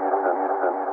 Houston, Houston, Houston.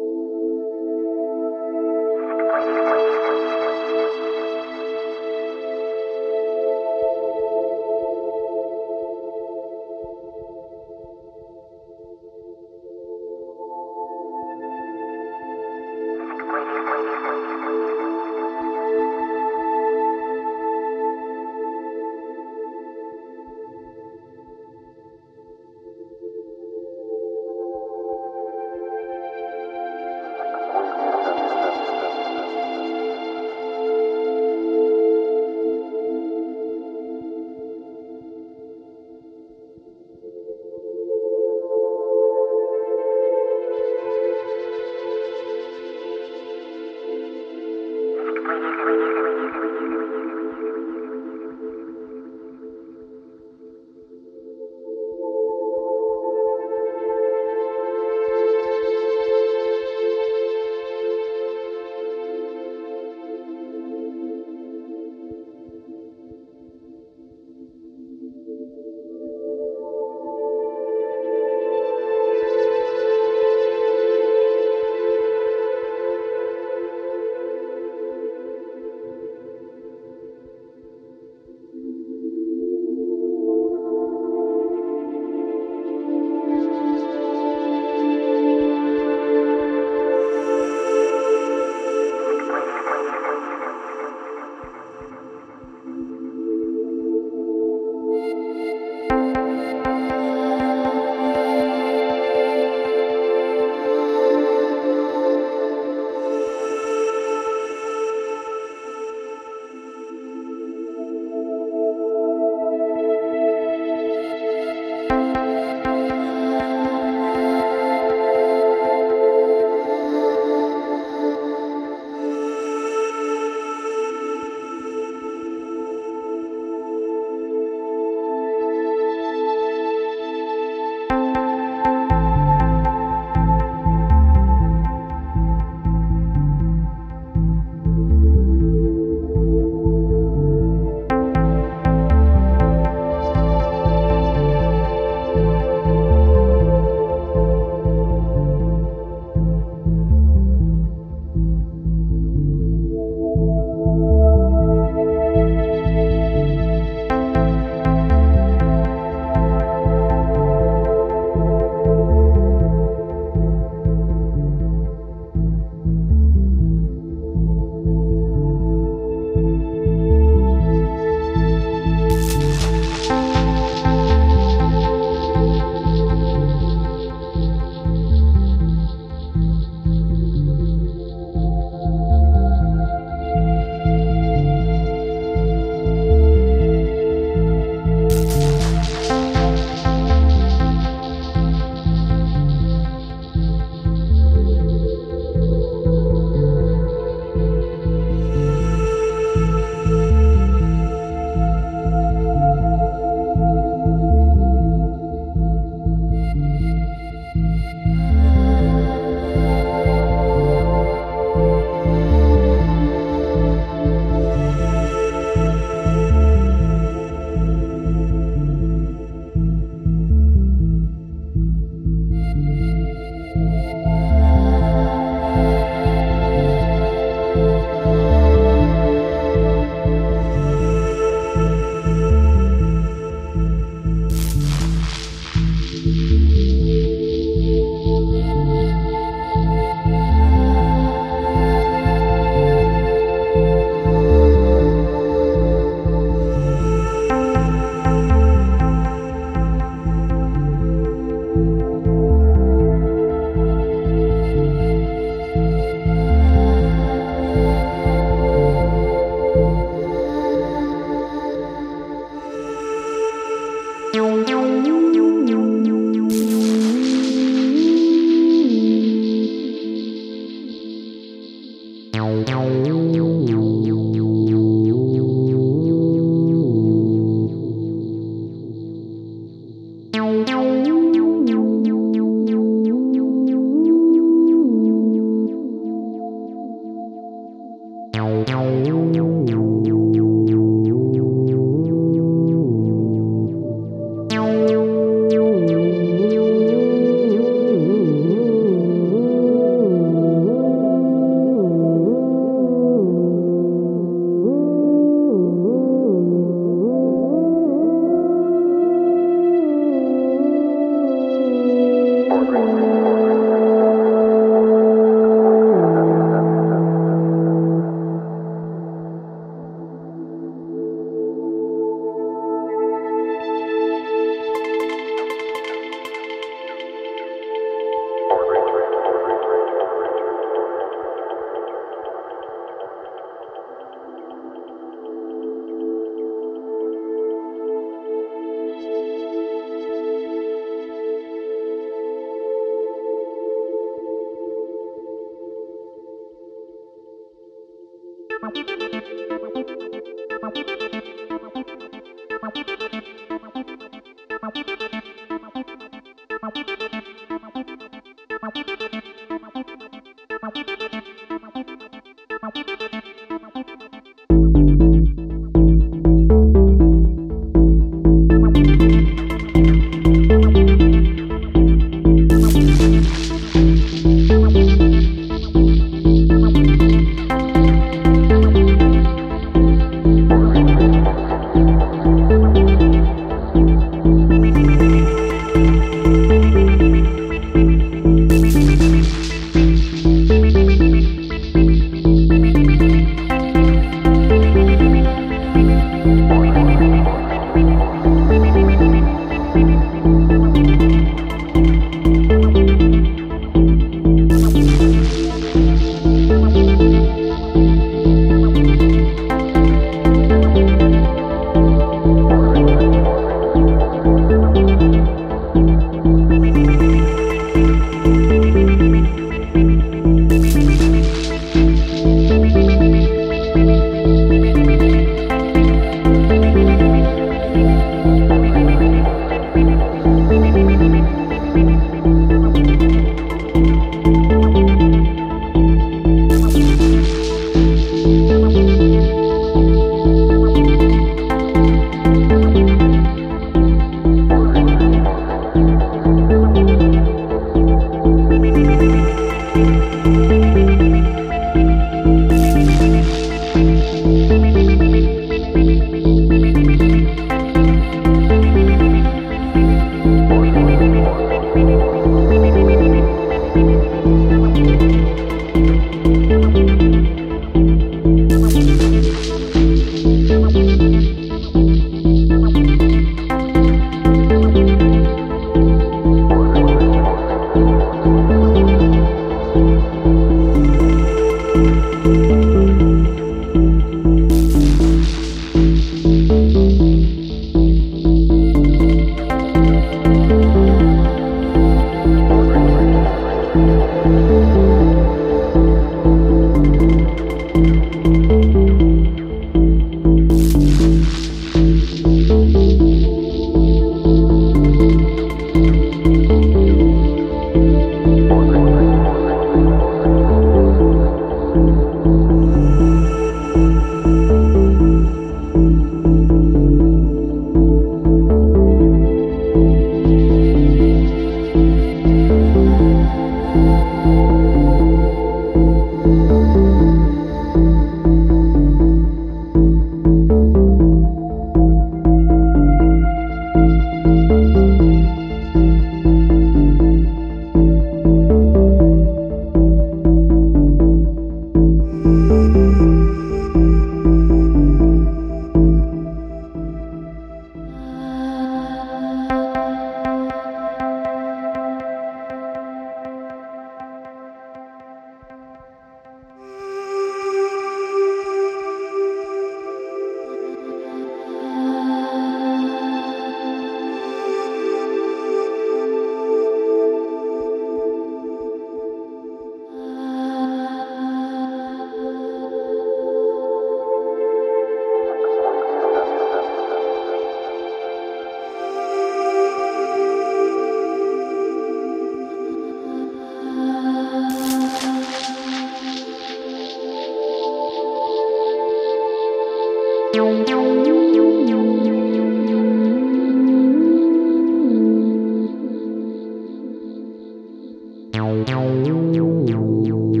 nhau nhau nhau nhau nhau nhau